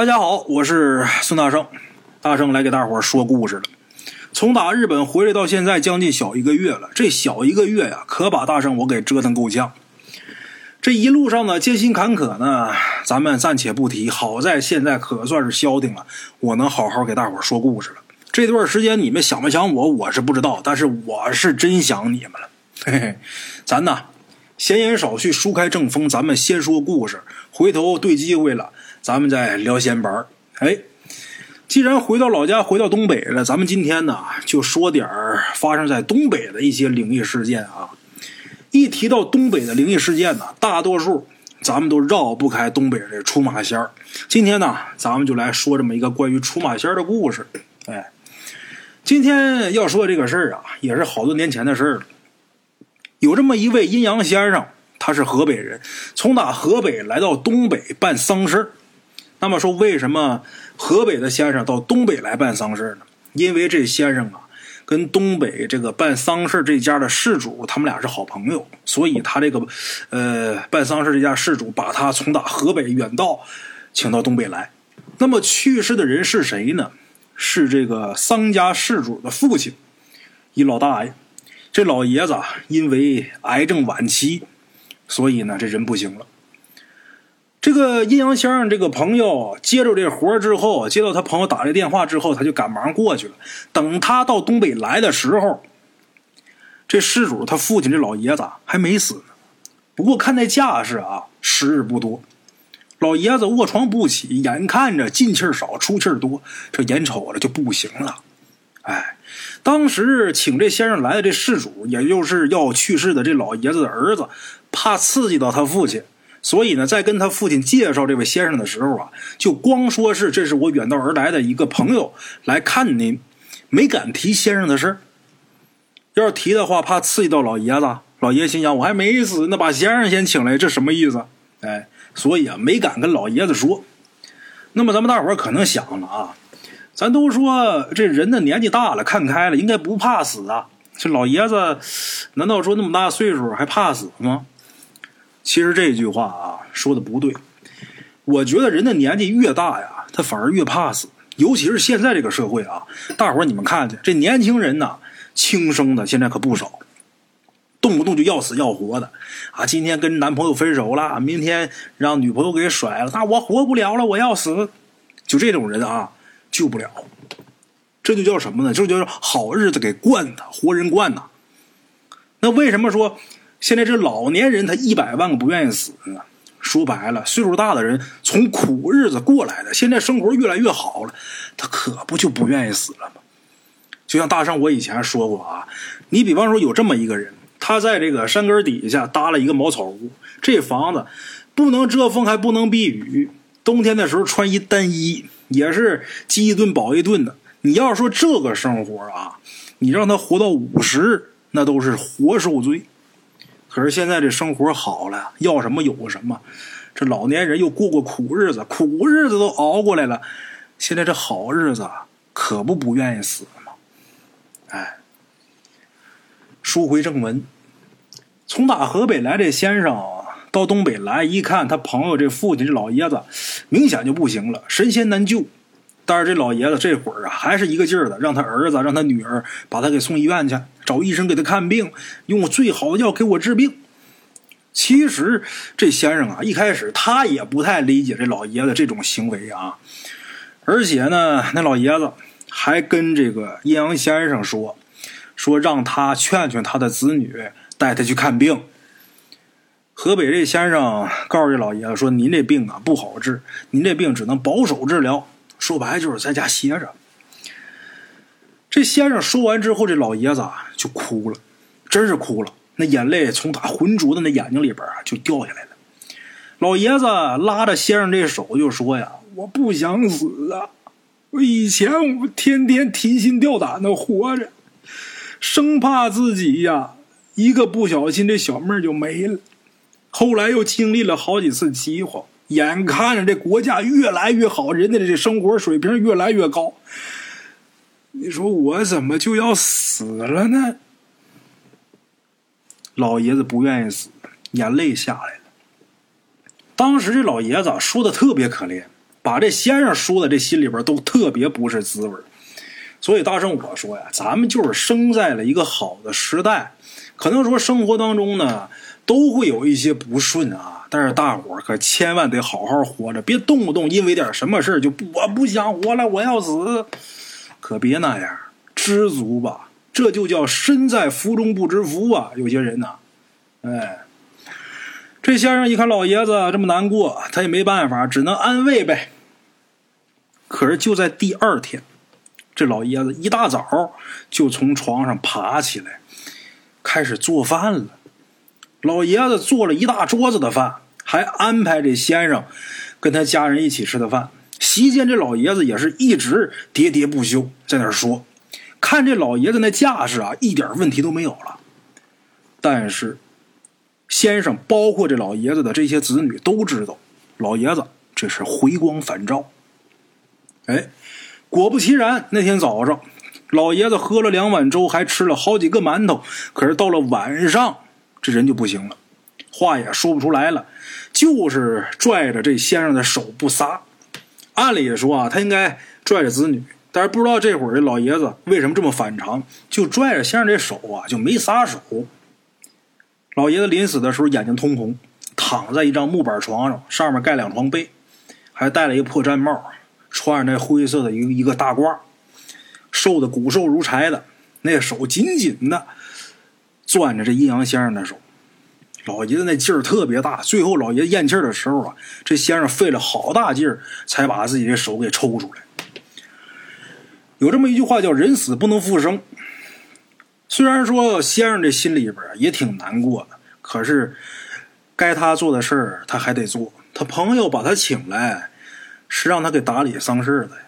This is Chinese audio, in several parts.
大家好，我是孙大圣，大圣来给大伙说故事了。从打日本回来到现在，将近小一个月了。这小一个月呀，可把大圣我给折腾够呛。这一路上呢，艰辛坎坷呢，咱们暂且不提。好在现在可算是消停了，我能好好给大伙说故事了。这段时间你们想不想我，我是不知道，但是我是真想你们了。嘿嘿，咱呐，闲言少叙，书开正风，咱们先说故事。回头对机会了。咱们再聊闲白儿哎，既然回到老家，回到东北了，咱们今天呢就说点儿发生在东北的一些灵异事件啊。一提到东北的灵异事件呢，大多数咱们都绕不开东北这出马仙儿。今天呢，咱们就来说这么一个关于出马仙儿的故事。哎，今天要说这个事儿啊，也是好多年前的事儿了。有这么一位阴阳先生，他是河北人，从打河北来到东北办丧事儿。那么说，为什么河北的先生到东北来办丧事呢？因为这先生啊，跟东北这个办丧事这家的事主，他们俩是好朋友，所以他这个，呃，办丧事这家事主把他从打河北远道请到东北来。那么去世的人是谁呢？是这个丧家事主的父亲，一老大爷。这老爷子因为癌症晚期，所以呢，这人不行了。这个阴阳先生这个朋友接着这活之后，接到他朋友打这电话之后，他就赶忙过去了。等他到东北来的时候，这事主他父亲这老爷子还没死呢。不过看那架势啊，时日不多。老爷子卧床不起，眼看着进气少，出气多，这眼瞅着就不行了。哎，当时请这先生来的这事主，也就是要去世的这老爷子的儿子，怕刺激到他父亲。所以呢，在跟他父亲介绍这位先生的时候啊，就光说是这是我远道而来的一个朋友来看您，没敢提先生的事要是提的话，怕刺激到老爷子。老爷心想，我还没死，那把先生先请来，这什么意思？哎，所以啊，没敢跟老爷子说。那么咱们大伙可能想了啊，咱都说这人的年纪大了，看开了，应该不怕死啊。这老爷子难道说那么大岁数还怕死吗？其实这句话啊说的不对，我觉得人的年纪越大呀，他反而越怕死。尤其是现在这个社会啊，大伙儿你们看去，这年轻人呐，轻生的现在可不少，动不动就要死要活的啊。今天跟男朋友分手了，明天让女朋友给甩了，那我活不了了，我要死。就这种人啊，救不了。这就叫什么呢？这就叫好日子给惯的，活人惯呐。那为什么说？现在这老年人他一百万个不愿意死呢。说白了，岁数大的人从苦日子过来的，现在生活越来越好了，他可不就不愿意死了吗？就像大圣我以前说过啊，你比方说有这么一个人，他在这个山根底下搭了一个茅草屋，这房子不能遮风还不能避雨，冬天的时候穿一单衣，也是饥一顿饱一顿的。你要说这个生活啊，你让他活到五十，那都是活受罪。可是现在这生活好了，要什么有什么。这老年人又过过苦日子，苦日子都熬过来了，现在这好日子可不不愿意死了吗？哎，书回正文，从打河北来这先生到东北来，一看他朋友这父亲这老爷子，明显就不行了，神仙难救。但是这老爷子这会儿啊，还是一个劲儿的，让他儿子、让他女儿把他给送医院去，找医生给他看病，用最好的药给我治病。其实这先生啊，一开始他也不太理解这老爷子这种行为啊，而且呢，那老爷子还跟这个阴阳先生说，说让他劝劝他的子女，带他去看病。河北这先生告诉这老爷子说：“您这病啊不好治，您这病只能保守治疗。”说白了就是在家歇着。这先生说完之后，这老爷子啊就哭了，真是哭了，那眼泪从他浑浊的那眼睛里边啊就掉下来了。老爷子拉着先生这手就说：“呀，我不想死啊！我以前我天天提心吊胆的活着，生怕自己呀一个不小心这小命就没了。后来又经历了好几次饥荒。”眼看着这国家越来越好，人家的这生活水平越来越高，你说我怎么就要死了呢？老爷子不愿意死，眼泪下来了。当时这老爷子说的特别可怜，把这先生说的这心里边都特别不是滋味所以大圣我说呀，咱们就是生在了一个好的时代，可能说生活当中呢都会有一些不顺啊，但是大伙可千万得好好活着，别动不动因为点什么事就我不想活了，我要死，可别那样，知足吧。这就叫身在福中不知福啊！有些人呐，哎，这先生一看老爷子这么难过，他也没办法，只能安慰呗。可是就在第二天，这老爷子一大早就从床上爬起来，开始做饭了。老爷子做了一大桌子的饭，还安排这先生跟他家人一起吃的饭。席间，这老爷子也是一直喋喋不休，在那说。看这老爷子那架势啊，一点问题都没有了。但是，先生包括这老爷子的这些子女都知道，老爷子这是回光返照。哎，果不其然，那天早上，老爷子喝了两碗粥，还吃了好几个馒头。可是到了晚上，这人就不行了，话也说不出来了，就是拽着这先生的手不撒。按理说啊，他应该拽着子女。但是不知道这会儿这老爷子为什么这么反常，就拽着先生这手啊，就没撒手。老爷子临死的时候眼睛通红，躺在一张木板床上，上面盖两床被，还戴了一个破毡帽，穿着那灰色的一个一个大褂，瘦的骨瘦如柴的，那手紧紧的攥着这阴阳先生的手。老爷子那劲儿特别大，最后老爷子咽气的时候啊，这先生费了好大劲儿才把自己的手给抽出来。有这么一句话叫“人死不能复生”。虽然说先生这心里边也挺难过的，可是该他做的事儿他还得做。他朋友把他请来，是让他给打理丧事的。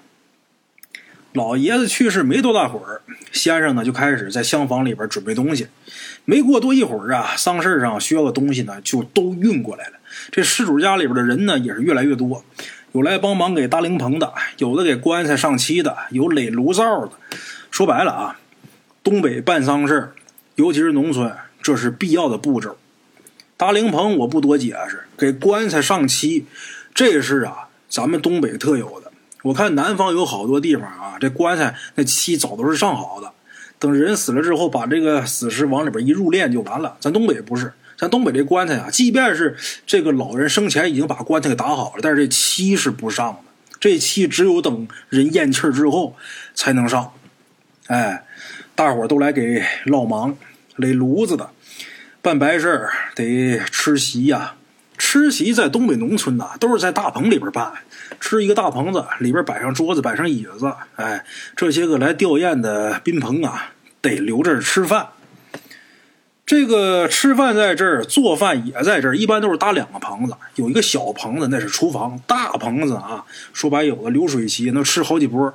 老爷子去世没多大会儿，先生呢就开始在厢房里边准备东西。没过多一会儿啊，丧事上需要的东西呢就都运过来了。这失主家里边的人呢也是越来越多。有来帮忙给搭灵棚的，有的给棺材上漆的，有垒炉灶的。说白了啊，东北办丧事尤其是农村，这是必要的步骤。搭灵棚我不多解释，给棺材上漆，这是啊咱们东北特有的。我看南方有好多地方啊，这棺材那漆早都是上好的，等人死了之后，把这个死尸往里边一入殓就完了。咱东北不是。咱东北这棺材啊，即便是这个老人生前已经把棺材给打好了，但是这漆是不上的。这漆只有等人咽气之后才能上。哎，大伙都来给烙忙、垒炉子的，办白事得吃席呀。吃席在东北农村呐，都是在大棚里边办，吃一个大棚子，里边摆上桌子，摆上椅子。哎，这些个来吊唁的宾朋啊，得留这儿吃饭。这个吃饭在这儿，做饭也在这儿，一般都是搭两个棚子，有一个小棚子那是厨房，大棚子啊，说白有个流水席，能吃好几波。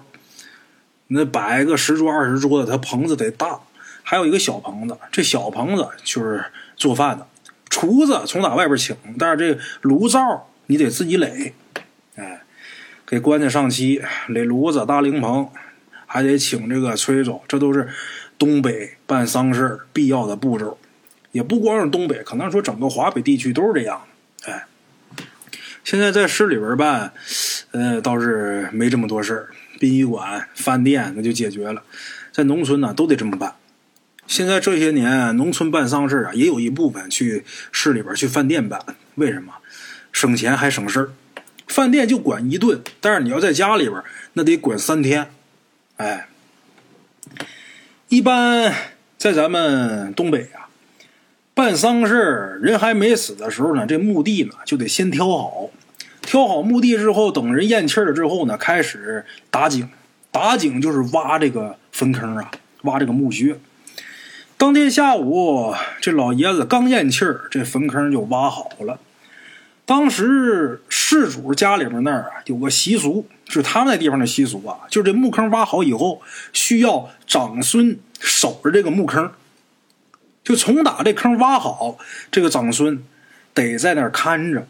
那摆个十桌二十桌的，它棚子得大。还有一个小棚子，这小棚子就是做饭的，厨子从哪外边请，但是这炉灶你得自己垒。给棺材上漆，垒炉子，搭灵棚，还得请这个崔总，这都是东北办丧事必要的步骤。也不光是东北，可能说整个华北地区都是这样。哎，现在在市里边办，呃，倒是没这么多事儿，殡仪馆、饭店那就解决了。在农村呢，都得这么办。现在这些年，农村办丧事啊，也有一部分去市里边去饭店办。为什么？省钱还省事儿。饭店就管一顿，但是你要在家里边，那得管三天。哎，一般在咱们东北啊。办丧事人还没死的时候呢，这墓地呢就得先挑好，挑好墓地之后，等人咽气了之后呢，开始打井。打井就是挖这个坟坑啊，挖这个墓穴。当天下午，这老爷子刚咽气儿，这坟坑就挖好了。当时事主家里面那儿啊有个习俗，是他们那地方的习俗啊，就是这墓坑挖好以后，需要长孙守着这个墓坑。就从打这坑挖好，这个长孙得在那儿看着。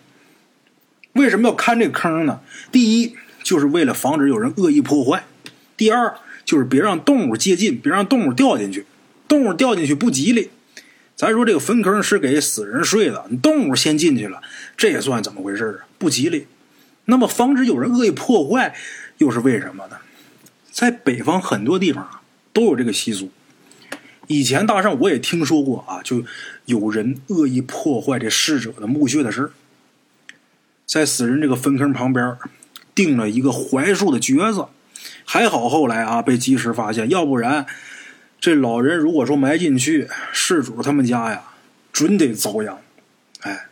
为什么要看这个坑呢？第一，就是为了防止有人恶意破坏；第二，就是别让动物接近，别让动物掉进去。动物掉进去不吉利。咱说这个坟坑是给死人睡的，动物先进去了，这也算怎么回事啊？不吉利。那么防止有人恶意破坏，又是为什么呢？在北方很多地方啊，都有这个习俗。以前大圣我也听说过啊，就有人恶意破坏这逝者的墓穴的事在死人这个坟坑旁边钉了一个槐树的橛子，还好后来啊被及时发现，要不然这老人如果说埋进去，事主他们家呀准得遭殃。哎，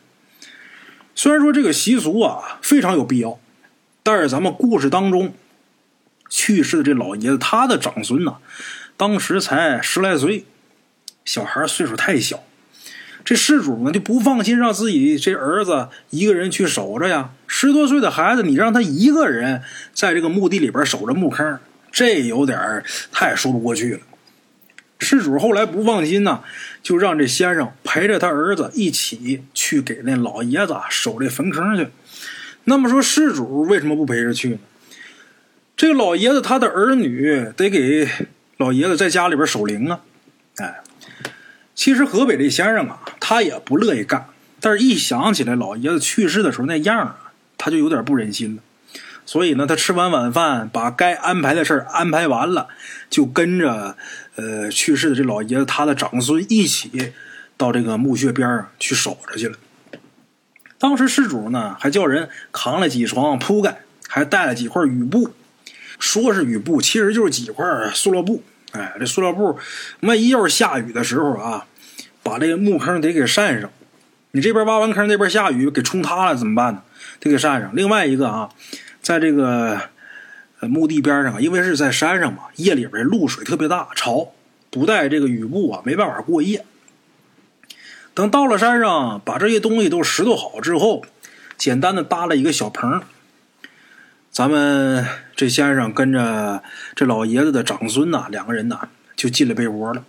虽然说这个习俗啊非常有必要，但是咱们故事当中去世的这老爷子他的长孙呢？当时才十来岁，小孩岁数太小，这事主呢就不放心让自己这儿子一个人去守着呀。十多岁的孩子，你让他一个人在这个墓地里边守着墓坑，这有点太说不过去了。事主后来不放心呢，就让这先生陪着他儿子一起去给那老爷子守这坟坑去。那么说，事主为什么不陪着去呢？这个老爷子他的儿女得给。老爷子在家里边守灵啊，哎，其实河北这先生啊，他也不乐意干，但是一想起来老爷子去世的时候那样啊，他就有点不忍心了。所以呢，他吃完晚饭，把该安排的事安排完了，就跟着呃去世的这老爷子他的长孙一起到这个墓穴边上去守着去了。当时失主呢，还叫人扛了几床铺盖，还带了几块雨布。说是雨布，其实就是几块塑料布。哎，这塑料布，万一要是下雨的时候啊，把这个墓坑得给扇上。你这边挖完坑，那边下雨给冲塌了怎么办呢？得给扇上。另外一个啊，在这个墓地边上，因为是在山上嘛，夜里边露水特别大，潮，不带这个雨布啊，没办法过夜。等到了山上，把这些东西都拾掇好之后，简单的搭了一个小棚。咱们这先生跟着这老爷子的长孙呐，两个人呐就进了被窝了。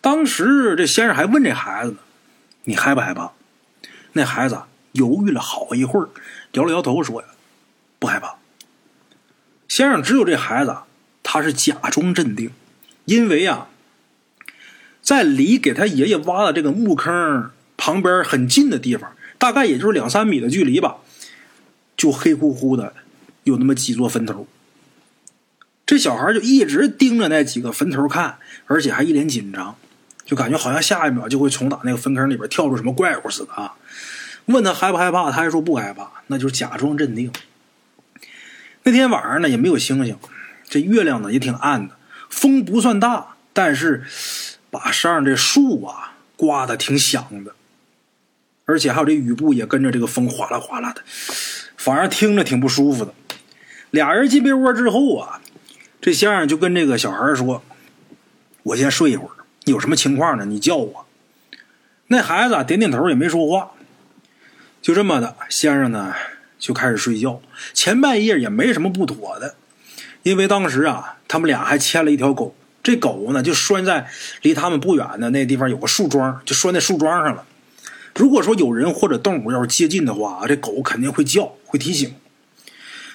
当时这先生还问这孩子呢：“你害不害怕？”那孩子犹豫了好一会儿，摇了摇头说：“呀，不害怕。”先生只有这孩子，他是假装镇定，因为啊，在离给他爷爷挖的这个墓坑旁边很近的地方，大概也就是两三米的距离吧，就黑乎乎的。有那么几座坟头，这小孩就一直盯着那几个坟头看，而且还一脸紧张，就感觉好像下一秒就会从打那个坟坑里边跳出什么怪物似的啊！问他害不害怕，他还说不害怕，那就是假装镇定。那天晚上呢，也没有星星，这月亮呢也挺暗的，风不算大，但是把山上这树啊刮的挺响的，而且还有这雨布也跟着这个风哗啦哗啦的，反而听着挺不舒服的。俩人进被窝之后啊，这先生就跟这个小孩说：“我先睡一会儿，有什么情况呢？你叫我。”那孩子点点头，也没说话。就这么的，先生呢就开始睡觉。前半夜也没什么不妥的，因为当时啊，他们俩还牵了一条狗，这狗呢就拴在离他们不远的那地方有个树桩，就拴在树桩上了。如果说有人或者动物要是接近的话啊，这狗肯定会叫，会提醒。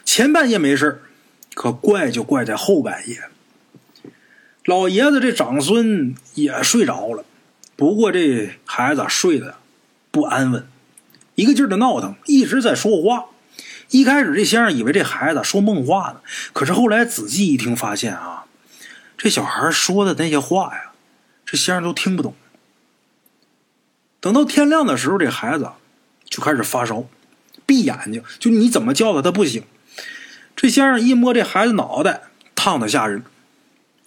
前半夜没事可怪就怪在后半夜。老爷子这长孙也睡着了，不过这孩子睡得不安稳，一个劲儿的闹腾，一直在说话。一开始这先生以为这孩子说梦话呢，可是后来仔细一听，发现啊，这小孩说的那些话呀，这先生都听不懂。等到天亮的时候，这孩子就开始发烧，闭眼睛，就你怎么叫他，他不醒。这先生一摸这孩子脑袋，烫的吓人。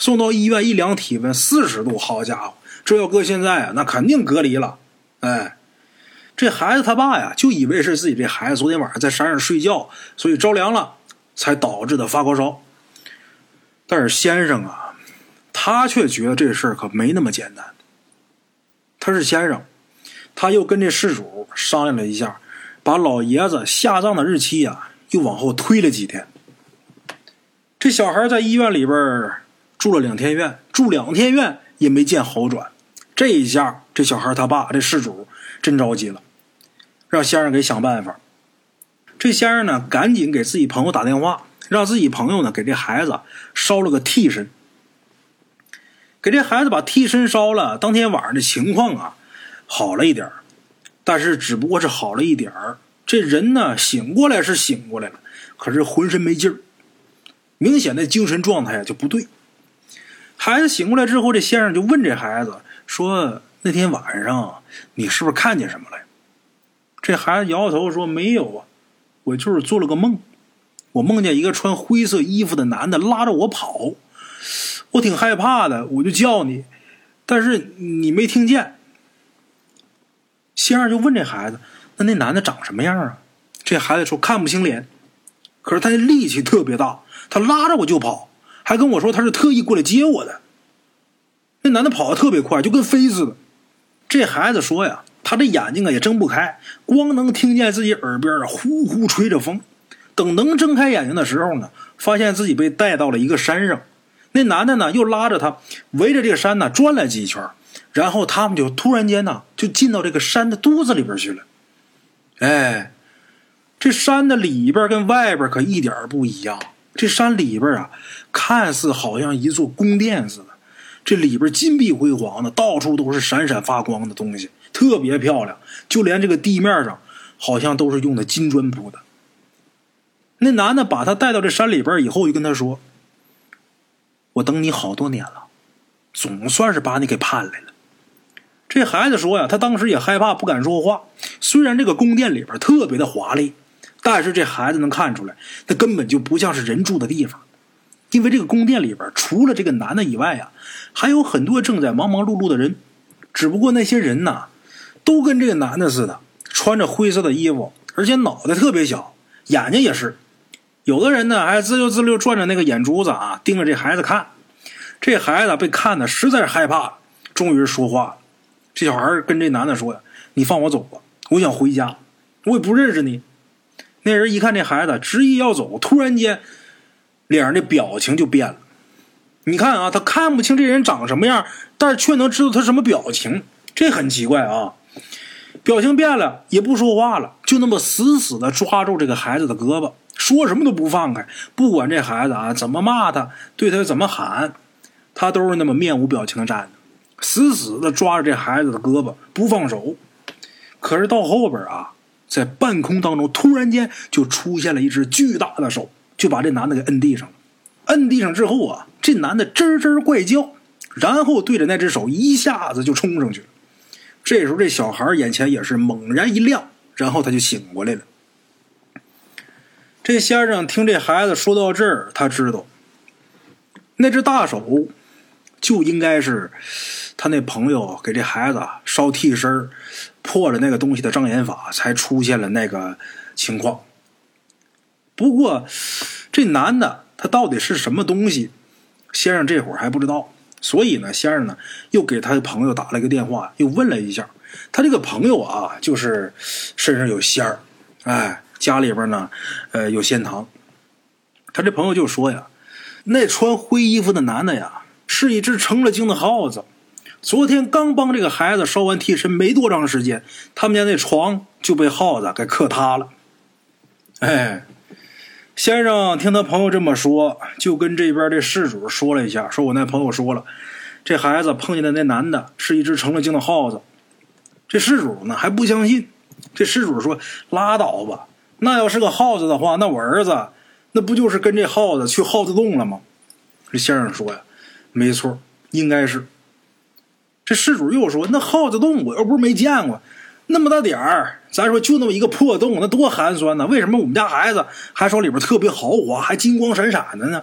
送到医院一量体温，四十度。好家伙，这要搁现在啊，那肯定隔离了。哎，这孩子他爸呀，就以为是自己这孩子昨天晚上在山上睡觉，所以着凉了，才导致的发高烧。但是先生啊，他却觉得这事儿可没那么简单。他是先生，他又跟这事主商量了一下，把老爷子下葬的日期啊，又往后推了几天。这小孩在医院里边住了两天院，住两天院也没见好转。这一下，这小孩他爸这事主真着急了，让先生给想办法。这先生呢，赶紧给自己朋友打电话，让自己朋友呢给这孩子烧了个替身。给这孩子把替身烧了，当天晚上的情况啊好了一点但是只不过是好了一点这人呢醒过来是醒过来了，可是浑身没劲儿，明显的精神状态啊就不对。孩子醒过来之后，这先生就问这孩子说：“那天晚上你是不是看见什么了？”这孩子摇摇头说：“没有啊，我就是做了个梦，我梦见一个穿灰色衣服的男的拉着我跑，我挺害怕的，我就叫你，但是你没听见。”先生就问这孩子：“那那男的长什么样啊？”这孩子说：“看不清脸，可是他的力气特别大，他拉着我就跑。”还跟我说他是特意过来接我的。那男的跑得特别快，就跟飞似的。这孩子说呀，他这眼睛啊也睁不开，光能听见自己耳边啊呼呼吹着风。等能睁开眼睛的时候呢，发现自己被带到了一个山上。那男的呢又拉着他围着这个山呢转了几圈，然后他们就突然间呢就进到这个山的肚子里边去了。哎，这山的里边跟外边可一点不一样。这山里边啊，看似好像一座宫殿似的，这里边金碧辉煌的，到处都是闪闪发光的东西，特别漂亮。就连这个地面上，好像都是用的金砖铺的。那男的把他带到这山里边以后，就跟他说：“我等你好多年了，总算是把你给盼来了。”这孩子说呀，他当时也害怕，不敢说话。虽然这个宫殿里边特别的华丽。但是这孩子能看出来，那根本就不像是人住的地方，因为这个宫殿里边除了这个男的以外呀，还有很多正在忙忙碌碌的人。只不过那些人呐，都跟这个男的似的，穿着灰色的衣服，而且脑袋特别小，眼睛也是。有的人呢，还滋溜滋溜转着那个眼珠子啊，盯着这孩子看。这孩子被看的实在是害怕，终于说话了。这小孩跟这男的说呀：“你放我走吧，我想回家，我也不认识你。”那人一看这孩子执意要走，突然间脸上的表情就变了。你看啊，他看不清这人长什么样，但是却能知道他什么表情，这很奇怪啊。表情变了，也不说话了，就那么死死的抓住这个孩子的胳膊，说什么都不放开。不管这孩子啊怎么骂他，对他怎么喊，他都是那么面无表情的站着，死死的抓着这孩子的胳膊不放手。可是到后边啊。在半空当中，突然间就出现了一只巨大的手，就把这男的给摁地上了。摁地上之后啊，这男的吱吱怪叫，然后对着那只手一下子就冲上去了。这时候，这小孩眼前也是猛然一亮，然后他就醒过来了。这先生听这孩子说到这儿，他知道那只大手就应该是他那朋友给这孩子烧替身破了那个东西的障眼法，才出现了那个情况。不过，这男的他到底是什么东西，先生这会儿还不知道。所以呢，先生呢又给他的朋友打了一个电话，又问了一下。他这个朋友啊，就是身上有仙儿，哎，家里边呢，呃，有仙堂。他这朋友就说呀，那穿灰衣服的男的呀，是一只成了精的耗子。昨天刚帮这个孩子烧完替身，没多长时间，他们家那床就被耗子给磕塌了。哎，先生听他朋友这么说，就跟这边的事主说了一下，说我那朋友说了，这孩子碰见的那男的是一只成了精的耗子。这事主呢还不相信，这事主说拉倒吧，那要是个耗子的话，那我儿子那不就是跟这耗子去耗子洞了吗？这先生说呀，没错，应该是。这事主又说：“那耗子洞我又不是没见过，那么大点儿，咱说就那么一个破洞，那多寒酸呢？为什么我们家孩子还说里边特别豪华，还金光闪闪的呢？”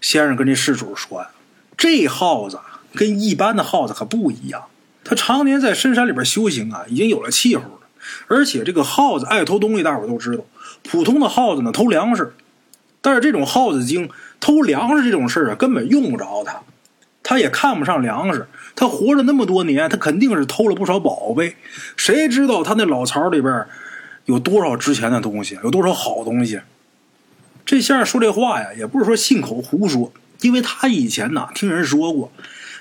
先生跟这事主说呀：“这耗子跟一般的耗子可不一样，他常年在深山里边修行啊，已经有了气候了。而且这个耗子爱偷东西，大伙都知道。普通的耗子呢偷粮食，但是这种耗子精偷粮食这种事啊，根本用不着他。”他也看不上粮食，他活了那么多年，他肯定是偷了不少宝贝。谁知道他那老巢里边有多少值钱的东西，有多少好东西？这下说这话呀，也不是说信口胡说，因为他以前呐听人说过，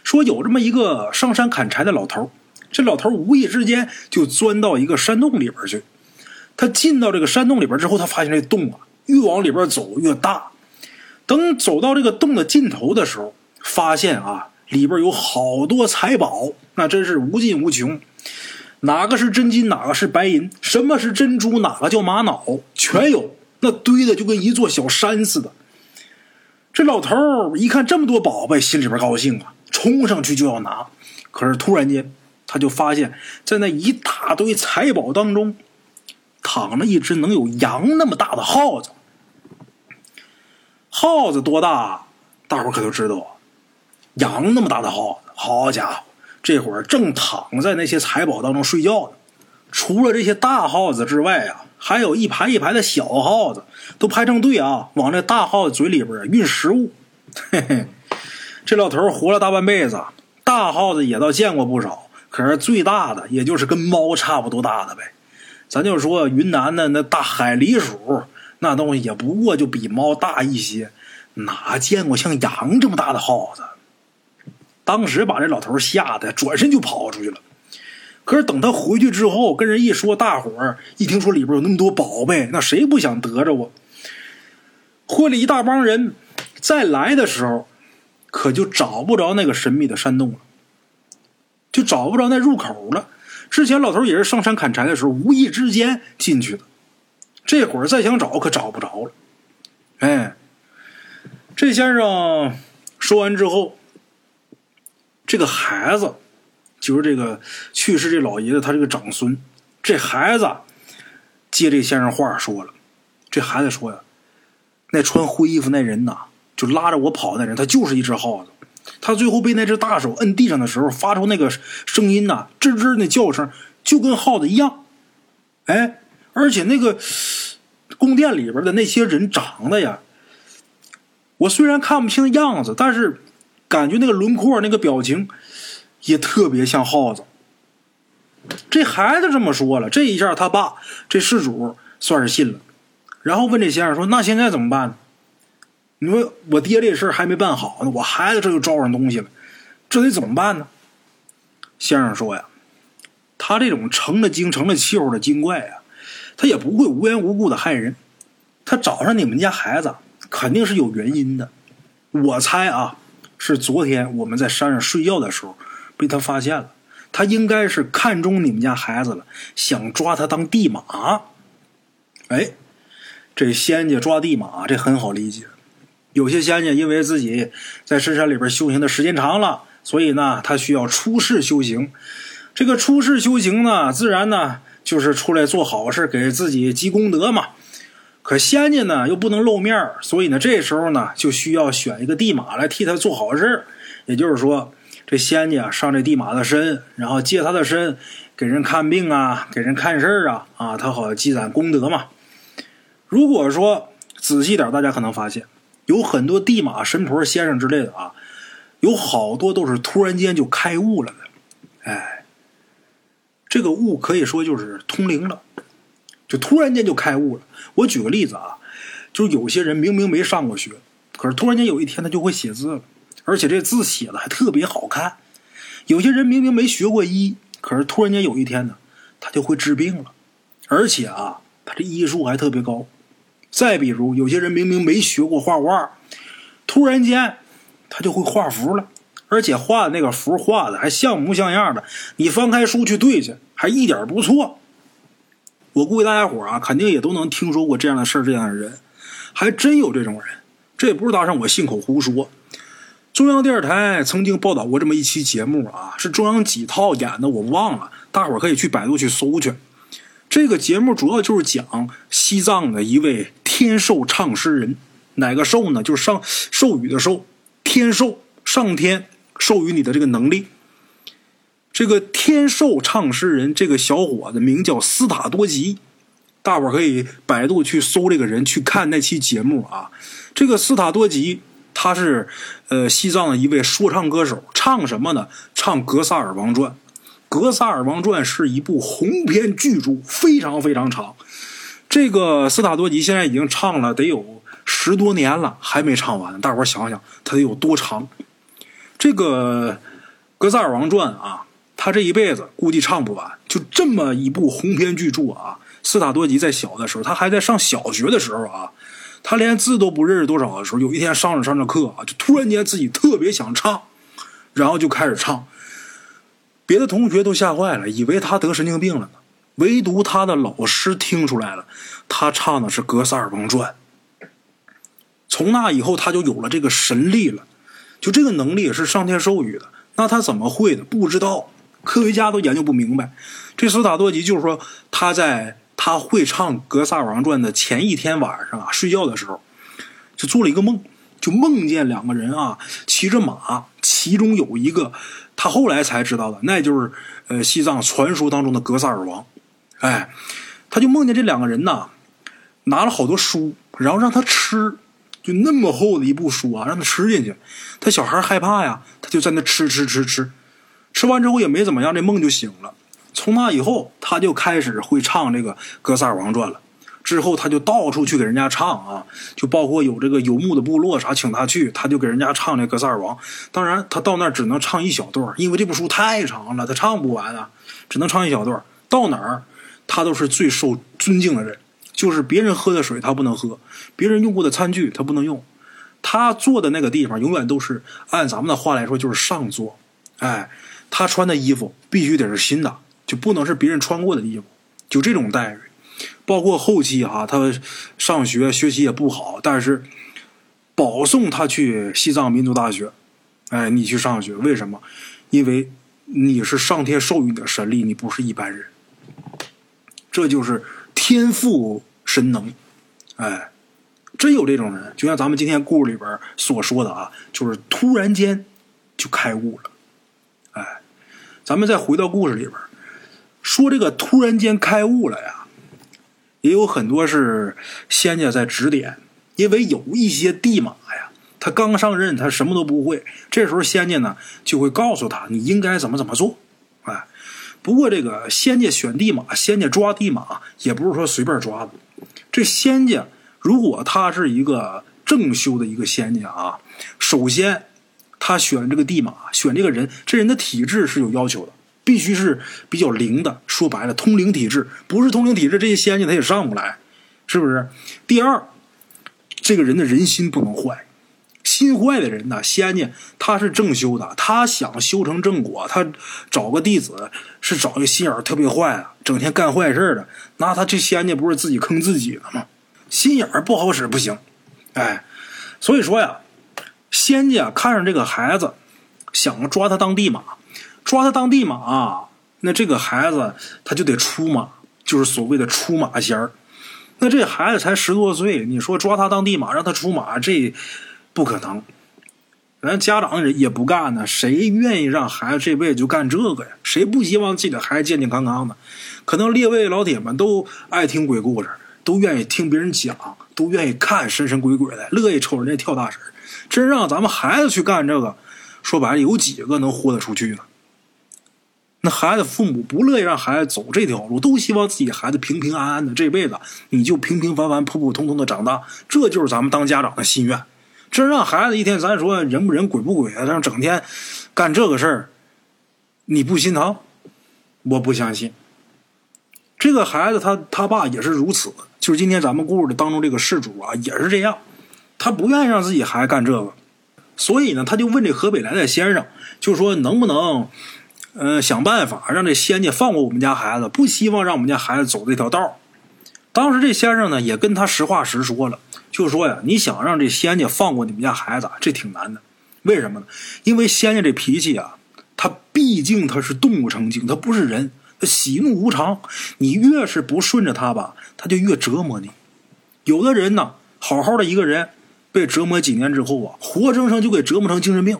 说有这么一个上山砍柴的老头，这老头无意之间就钻到一个山洞里边去。他进到这个山洞里边之后，他发现这洞啊越往里边走越大。等走到这个洞的尽头的时候，发现啊，里边有好多财宝，那真是无尽无穷。哪个是真金，哪个是白银，什么是珍珠，哪个叫玛瑙，全有，那堆的就跟一座小山似的。这老头一看这么多宝贝，心里边高兴啊，冲上去就要拿。可是突然间，他就发现，在那一大堆财宝当中，躺着一只能有羊那么大的耗子。耗子多大？大伙可都知道。羊那么大的耗子，好家伙，这会儿正躺在那些财宝当中睡觉呢。除了这些大耗子之外啊，还有一排一排的小耗子，都排成队啊，往这大耗子嘴里边运食物。嘿嘿，这老头活了大半辈子，大耗子也倒见过不少，可是最大的也就是跟猫差不多大的呗。咱就说云南的那大海狸鼠，那东西也不过就比猫大一些，哪见过像羊这么大的耗子？当时把这老头吓得转身就跑出去了。可是等他回去之后，跟人一说，大伙儿一听说里边有那么多宝贝，那谁不想得着啊？混了一大帮人，再来的时候，可就找不着那个神秘的山洞了，就找不着那入口了。之前老头也是上山砍柴的时候，无意之间进去的，这会儿再想找，可找不着了。哎，这先生说完之后，这个孩子。就是这个去世这老爷子，他这个长孙，这孩子接这先生话说了，这孩子说呀，那穿灰衣服那人呐，就拉着我跑那人，他就是一只耗子，他最后被那只大手摁地上的时候，发出那个声音呐，吱吱那叫声，就跟耗子一样，哎，而且那个宫殿里边的那些人长得呀，我虽然看不清样子，但是感觉那个轮廓、那个表情。也特别像耗子。这孩子这么说了，这一下他爸这事主算是信了，然后问这先生说：“那现在怎么办呢？你说我爹这事还没办好呢，我孩子这就招上东西了，这得怎么办呢？”先生说：“呀，他这种成了精、成了气候的精怪啊，他也不会无缘无故的害人。他找上你们家孩子，肯定是有原因的。我猜啊，是昨天我们在山上睡觉的时候。”被他发现了，他应该是看中你们家孩子了，想抓他当地马。哎，这仙家抓地马，这很好理解。有些仙家因为自己在深山里边修行的时间长了，所以呢，他需要出世修行。这个出世修行呢，自然呢就是出来做好事，给自己积功德嘛。可仙家呢又不能露面，所以呢，这时候呢就需要选一个地马来替他做好事。也就是说。这仙家上这地马的身，然后借他的身给人看病啊，给人看事儿啊，啊，他好积攒功德嘛。如果说仔细点，大家可能发现有很多地马神婆、先生之类的啊，有好多都是突然间就开悟了的。哎，这个悟可以说就是通灵了，就突然间就开悟了。我举个例子啊，就是有些人明明没上过学，可是突然间有一天他就会写字了。而且这字写的还特别好看，有些人明明没学过医，可是突然间有一天呢，他就会治病了。而且啊，他这医术还特别高。再比如，有些人明明没学过画画，突然间他就会画符了，而且画的那个符画的还像模像样的，你翻开书去对去，还一点不错。我估计大家伙啊，肯定也都能听说过这样的事儿，这样的人，还真有这种人。这也不是搭上我信口胡说。中央电视台曾经报道过这么一期节目啊，是中央几套演的，我忘了，大伙可以去百度去搜去。这个节目主要就是讲西藏的一位天授唱诗人，哪个授呢？就是上授予的授，天授，上天授予你的这个能力。这个天授唱诗人，这个小伙子名叫斯塔多吉，大伙可以百度去搜这个人，去看那期节目啊。这个斯塔多吉。他是，呃，西藏的一位说唱歌手，唱什么呢？唱《格萨尔王传》。《格萨尔王传》是一部鸿篇巨著，非常非常长。这个斯塔多吉现在已经唱了得有十多年了，还没唱完。大伙想想，他得有多长？这个《格萨尔王传》啊，他这一辈子估计唱不完。就这么一部鸿篇巨著啊！斯塔多吉在小的时候，他还在上小学的时候啊。他连字都不认识多少的时候，有一天上着上着课啊，就突然间自己特别想唱，然后就开始唱。别的同学都吓坏了，以为他得神经病了呢。唯独他的老师听出来了，他唱的是《格萨尔王传》。从那以后，他就有了这个神力了。就这个能力也是上天授予的，那他怎么会的？不知道，科学家都研究不明白。这斯塔多吉就是说，他在他会唱《格萨尔王传》的前一天晚上啊，睡觉的时候，就做了一个梦，就梦见两个人啊骑着马，其中有一个他后来才知道的，那就是呃西藏传说当中的格萨尔王。哎，他就梦见这两个人呐，拿了好多书，然后让他吃，就那么厚的一部书啊，让他吃进去。他小孩害怕呀，他就在那吃吃吃吃，吃完之后也没怎么样，这梦就醒了。从那以后，他就开始会唱这个《格萨尔王传》了。之后他就到处去给人家唱啊，就包括有这个游牧的部落啥请他去，他就给人家唱这《格萨尔王》。当然，他到那儿只能唱一小段，因为这部书太长了，他唱不完啊，只能唱一小段。到哪儿？他都是最受尊敬的人，就是别人喝的水他不能喝，别人用过的餐具他不能用，他坐的那个地方永远都是按咱们的话来说就是上座，哎，他穿的衣服必须得是新的，就不能是别人穿过的衣服，就这种待遇。包括后期哈，他上学学习也不好，但是保送他去西藏民族大学，哎，你去上学，为什么？因为你是上天授予你的神力，你不是一般人。这就是天赋神能，哎，真有这种人，就像咱们今天故事里边所说的啊，就是突然间就开悟了，咱们再回到故事里边，说这个突然间开悟了呀，也有很多是仙家在指点，因为有一些地马呀，他刚上任，他什么都不会，这时候仙家呢就会告诉他，你应该怎么怎么做，哎。不过，这个仙家选地马，仙家抓地马，也不是说随便抓的。这仙家如果他是一个正修的一个仙家啊，首先他选这个地马，选这个人，这人的体质是有要求的，必须是比较灵的。说白了，通灵体质，不是通灵体质，这些仙家他也上不来，是不是？第二，这个人的人心不能坏。心坏的人呢，仙家他是正修的，他想修成正果，他找个弟子是找一个心眼特别坏的，整天干坏事的，那他这仙家不是自己坑自己了吗？心眼不好使不行，哎，所以说呀，仙家看上这个孩子，想抓他当地马，抓他当地马，那这个孩子他就得出马，就是所谓的出马仙儿。那这孩子才十多岁，你说抓他当地马，让他出马，这。不可能，咱家长也也不干呢。谁愿意让孩子这辈子就干这个呀？谁不希望自己的孩子健健康康的？可能列位老铁们都爱听鬼故事，都愿意听别人讲，都愿意看神神鬼鬼的，乐意瞅人家跳大神。真让咱们孩子去干这个，说白了，有几个能豁得出去呢？那孩子父母不乐意让孩子走这条路，都希望自己孩子平平安安的这辈子，你就平平凡凡、普普通通的长大，这就是咱们当家长的心愿。真让孩子一天，咱说人不人鬼不鬼的，让整天干这个事儿，你不心疼？我不相信。这个孩子他他爸也是如此，就是今天咱们故事当中这个事主啊，也是这样，他不愿意让自己孩子干这个，所以呢，他就问这河北来的先生，就说能不能，呃，想办法让这仙家放过我们家孩子，不希望让我们家孩子走这条道当时这先生呢，也跟他实话实说了。就说呀，你想让这仙家放过你们家孩子，这挺难的。为什么呢？因为仙家这脾气啊，他毕竟他是动物成精，他不是人，他喜怒无常。你越是不顺着他吧，他就越折磨你。有的人呢，好好的一个人，被折磨几年之后啊，活生生就给折磨成精神病。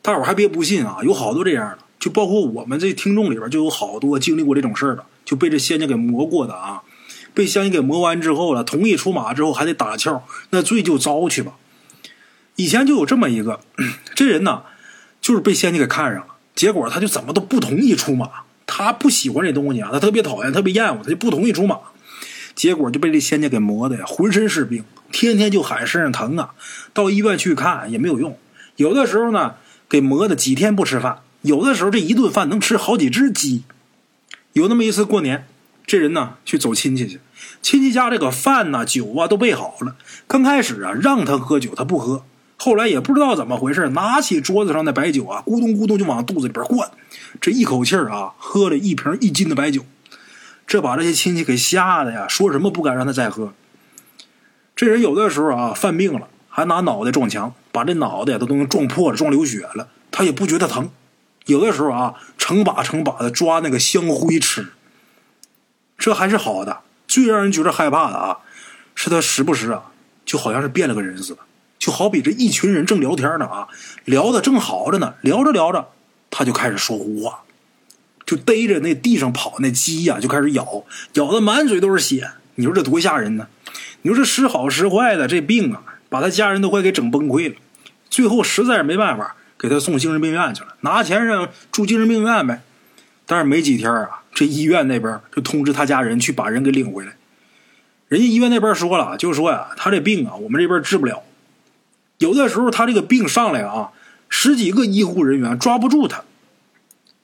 大伙还别不信啊，有好多这样的，就包括我们这听众里边就有好多经历过这种事儿的，就被这仙家给磨过的啊。被仙家给磨完之后了，同意出马之后还得打窍，那罪就遭去吧。以前就有这么一个，这人呢，就是被仙家给看上了，结果他就怎么都不同意出马，他不喜欢这东西啊，他特别讨厌，特别厌恶，他就不同意出马，结果就被这仙家给磨的呀，浑身是病，天天就喊身上疼啊，到医院去看也没有用，有的时候呢，给磨的几天不吃饭，有的时候这一顿饭能吃好几只鸡，有那么一次过年。这人呢，去走亲戚去，亲戚家这个饭呐、酒啊都备好了。刚开始啊，让他喝酒，他不喝。后来也不知道怎么回事，拿起桌子上的白酒啊，咕咚咕咚就往肚子里边灌，这一口气啊，喝了一瓶一斤的白酒，这把这些亲戚给吓得呀，说什么不敢让他再喝。这人有的时候啊，犯病了，还拿脑袋撞墙，把这脑袋都都能撞破了，撞流血了，他也不觉得疼。有的时候啊，成把成把的抓那个香灰吃，这还是好的。最让人觉得害怕的啊，是他时不时啊，就好像是变了个人似的。就好比这一群人正聊天呢啊，聊的正好着呢，聊着聊着，他就开始说胡话，就逮着那地上跑那鸡呀，就开始咬，咬的满嘴都是血。你说这多吓人呢？你说这时好时坏的，这病啊，把他家人都快给整崩溃了。最后实在是没办法，给他送精神病院去了，拿钱让住精神病院呗。但是没几天啊，这医院那边就通知他家人去把人给领回来。人家医院那边说了，就说呀，他这病啊，我们这边治不了。有的时候他这个病上来啊，十几个医护人员抓不住他。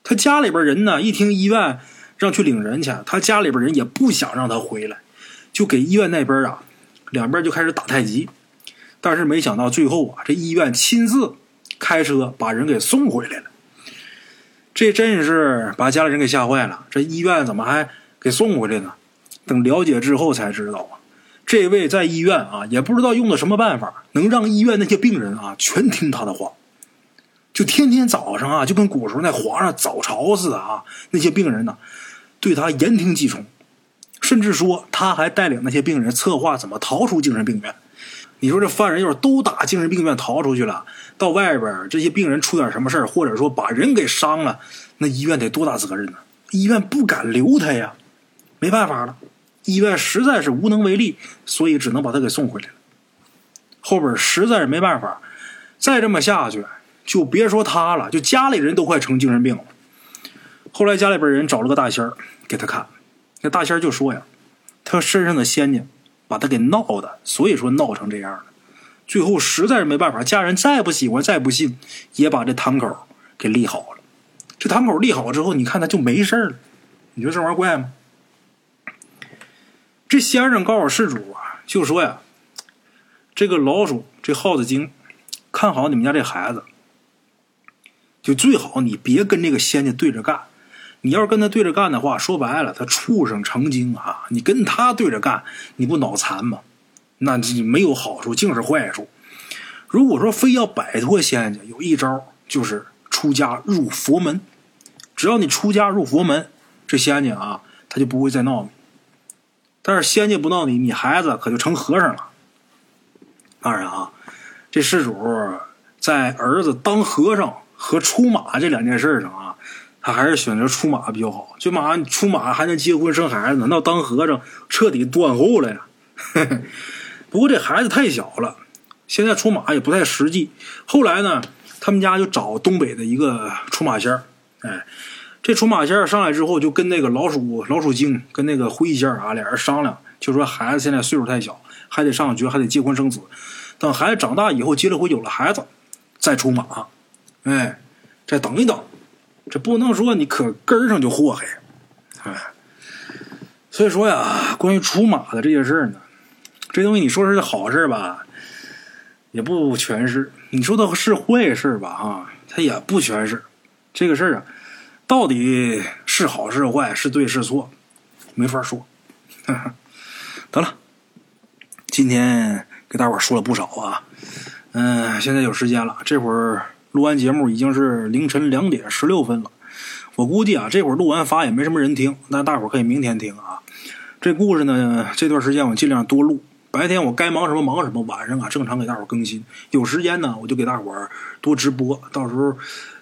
他家里边人呢，一听医院让去领人去，他家里边人也不想让他回来，就给医院那边啊，两边就开始打太极。但是没想到最后啊，这医院亲自开车把人给送回来了。这真是把家里人给吓坏了。这医院怎么还给送回来呢？等了解之后才知道啊。这位在医院啊，也不知道用的什么办法，能让医院那些病人啊全听他的话，就天天早上啊，就跟古时候那皇上早朝似的啊。那些病人呢，对他言听计从，甚至说他还带领那些病人策划怎么逃出精神病院。你说这犯人要是都打精神病院逃出去了，到外边这些病人出点什么事或者说把人给伤了，那医院得多大责任呢？医院不敢留他呀，没办法了。医院实在是无能为力，所以只能把他给送回来了。后边实在是没办法，再这么下去，就别说他了，就家里人都快成精神病了。后来家里边人找了个大仙儿给他看，那大仙就说呀，他身上的仙家把他给闹的，所以说闹成这样了。最后实在是没办法，家人再不喜欢再不信，也把这堂口给立好了。这堂口立好之后，你看他就没事了。你说这玩意儿怪吗？这先生告诉施主啊，就说呀，这个老鼠，这耗子精，看好你们家这孩子，就最好你别跟这个仙家对着干。你要是跟他对着干的话，说白了，他畜生成精啊！你跟他对着干，你不脑残吗？那你没有好处，净是坏处。如果说非要摆脱仙家，有一招就是出家入佛门。只要你出家入佛门，这仙家啊，他就不会再闹你。但是仙家不闹你，你孩子可就成和尚了。当然啊，这施主在儿子当和尚和出马这两件事上啊，他还是选择出马比较好。最马出马还能结婚生孩子呢，那当和尚彻底断后了呀。不过这孩子太小了，现在出马也不太实际。后来呢，他们家就找东北的一个出马仙儿，哎。这出马仙儿上来之后，就跟那个老鼠老鼠精跟那个灰仙儿啊俩人商量，就说孩子现在岁数太小，还得上学，还得结婚生子。等孩子长大以后结了婚有了孩子，再出马。哎，再等一等，这不能说你可根上就祸害。哎，所以说呀，关于出马的这些事呢，这东西你说是好事吧，也不全是；你说它是坏事吧，啊，它也不全是。这个事儿啊。到底是好是坏，是对是错，没法说。得了，今天给大伙说了不少啊。嗯，现在有时间了，这会儿录完节目已经是凌晨两点十六分了。我估计啊，这会儿录完发也没什么人听，那大伙儿可以明天听啊。这故事呢，这段时间我尽量多录，白天我该忙什么忙什么，晚上啊正常给大伙儿更新。有时间呢，我就给大伙儿多直播，到时候。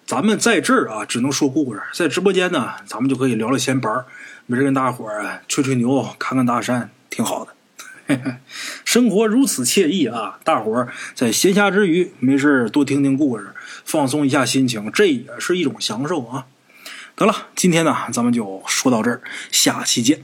咱们在这儿啊，只能说故事；在直播间呢，咱们就可以聊聊闲白儿，没事跟大伙儿吹吹牛、看看大山，挺好的。生活如此惬意啊！大伙儿在闲暇之余，没事多听听故事，放松一下心情，这也是一种享受啊。得了，今天呢，咱们就说到这儿，下期见。